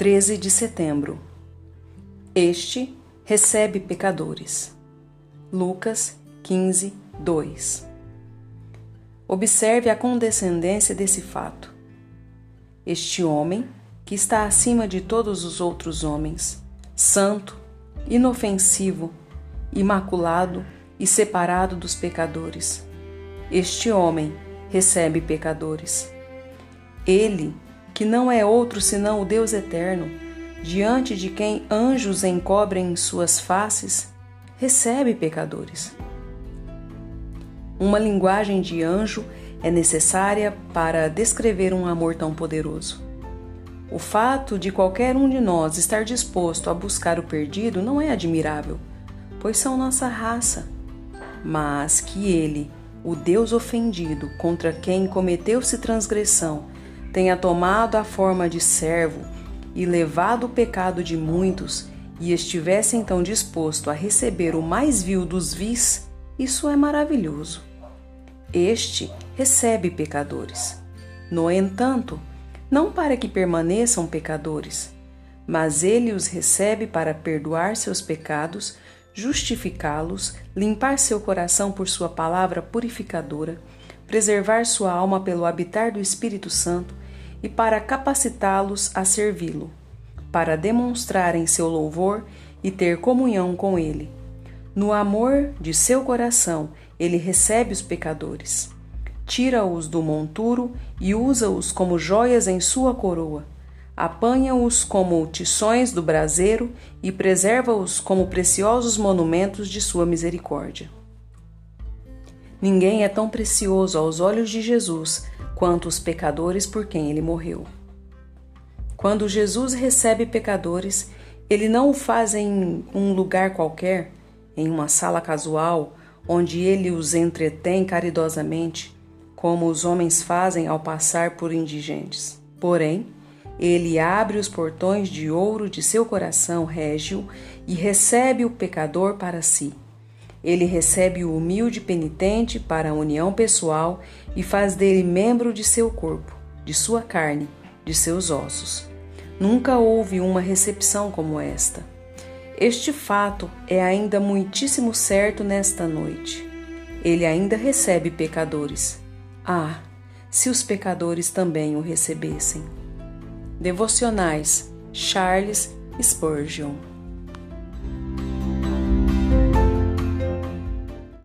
13 de setembro. Este recebe pecadores. Lucas 15, 2. Observe a condescendência desse fato. Este homem, que está acima de todos os outros homens, santo, inofensivo, imaculado e separado dos pecadores. Este homem recebe pecadores. Ele, que não é outro senão o Deus eterno, diante de quem anjos encobrem suas faces, recebe pecadores. Uma linguagem de anjo é necessária para descrever um amor tão poderoso. O fato de qualquer um de nós estar disposto a buscar o perdido não é admirável, pois são nossa raça, mas que ele, o Deus ofendido contra quem cometeu-se transgressão, tenha tomado a forma de servo e levado o pecado de muitos e estivesse então disposto a receber o mais vil dos vis, isso é maravilhoso. Este recebe pecadores. No entanto, não para que permaneçam pecadores, mas ele os recebe para perdoar seus pecados, justificá-los, limpar seu coração por sua palavra purificadora, preservar sua alma pelo habitar do Espírito Santo e para capacitá-los a servi-lo, para demonstrarem seu louvor e ter comunhão com ele. No amor de seu coração, ele recebe os pecadores, tira-os do monturo e usa-os como joias em sua coroa. Apanha-os como tições do braseiro e preserva-os como preciosos monumentos de sua misericórdia. Ninguém é tão precioso aos olhos de Jesus quanto os pecadores por quem ele morreu. Quando Jesus recebe pecadores, ele não o faz em um lugar qualquer, em uma sala casual, onde ele os entretém caridosamente, como os homens fazem ao passar por indigentes. Porém, ele abre os portões de ouro de seu coração régio e recebe o pecador para si. Ele recebe o humilde penitente para a união pessoal e faz dele membro de seu corpo, de sua carne, de seus ossos. Nunca houve uma recepção como esta. Este fato é ainda muitíssimo certo nesta noite. Ele ainda recebe pecadores. Ah, se os pecadores também o recebessem. Devocionais Charles Spurgeon